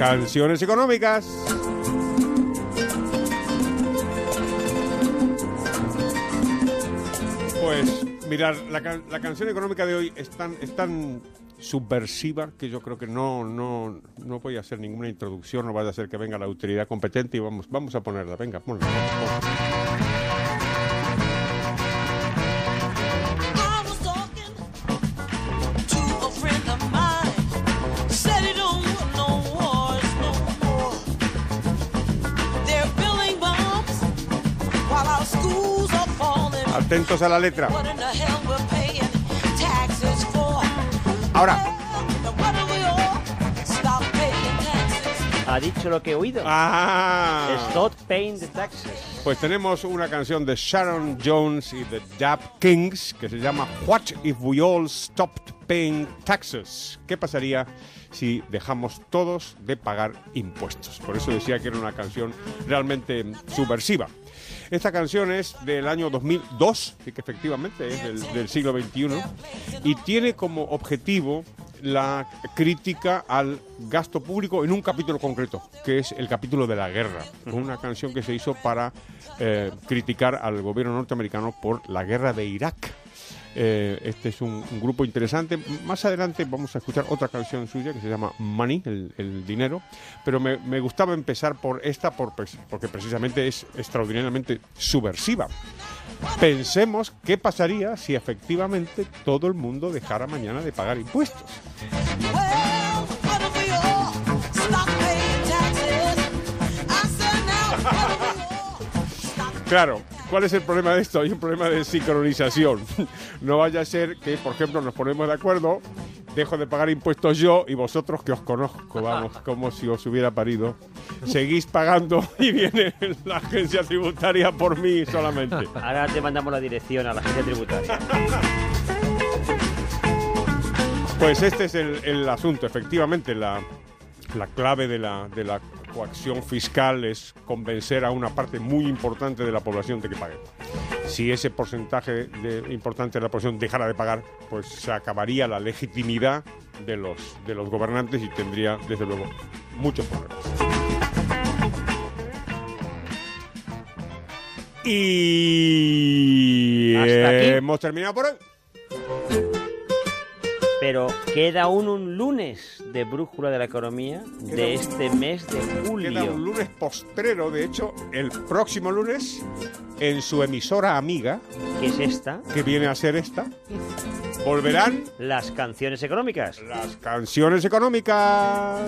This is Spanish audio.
Canciones económicas. Pues mirar, la, la canción económica de hoy es tan, es tan subversiva que yo creo que no, no, no voy a hacer ninguna introducción, no vaya a ser que venga la autoridad competente y vamos, vamos a ponerla. Venga, ponla. ponla. Atentos a la letra. What in the hell we're paying taxes for? Ahora. Well, why don't we all stop paying taxes? Ha dicho lo que he oído. Ah. Stop paying the taxes. Pues tenemos una canción de Sharon Jones y de Dap Kings que se llama What if we all stopped paying taxes? ¿Qué pasaría si dejamos todos de pagar impuestos? Por eso decía que era una canción realmente subversiva. Esta canción es del año 2002, y que efectivamente es del, del siglo XXI, y tiene como objetivo la crítica al gasto público en un capítulo concreto, que es el capítulo de la guerra. Una canción que se hizo para eh, criticar al gobierno norteamericano por la guerra de Irak. Eh, este es un, un grupo interesante. Más adelante vamos a escuchar otra canción suya que se llama Money, el, el dinero. Pero me, me gustaba empezar por esta por, porque precisamente es extraordinariamente subversiva. Pensemos qué pasaría si efectivamente todo el mundo dejara mañana de pagar impuestos. Claro, ¿cuál es el problema de esto? Hay un problema de sincronización. No vaya a ser que, por ejemplo, nos ponemos de acuerdo, dejo de pagar impuestos yo y vosotros que os conozco, vamos, como si os hubiera parido, seguís pagando y viene la agencia tributaria por mí solamente. Ahora te mandamos la dirección a la agencia tributaria. Pues este es el, el asunto, efectivamente, la, la clave de la, de la coacción fiscal es convencer a una parte muy importante de la población de que pague. Si ese porcentaje de- importante de la población dejara de pagar, pues se acabaría la legitimidad de los, de los gobernantes y tendría, desde luego, muchos problemas. Y Hasta aquí. hemos terminado por hoy. Pero queda aún un lunes de brújula de la economía de este mes de Queda un julio. lunes postrero, de hecho, el próximo lunes, en su emisora amiga, que es esta? que viene a ser esta, volverán Las canciones económicas. las canciones económicas.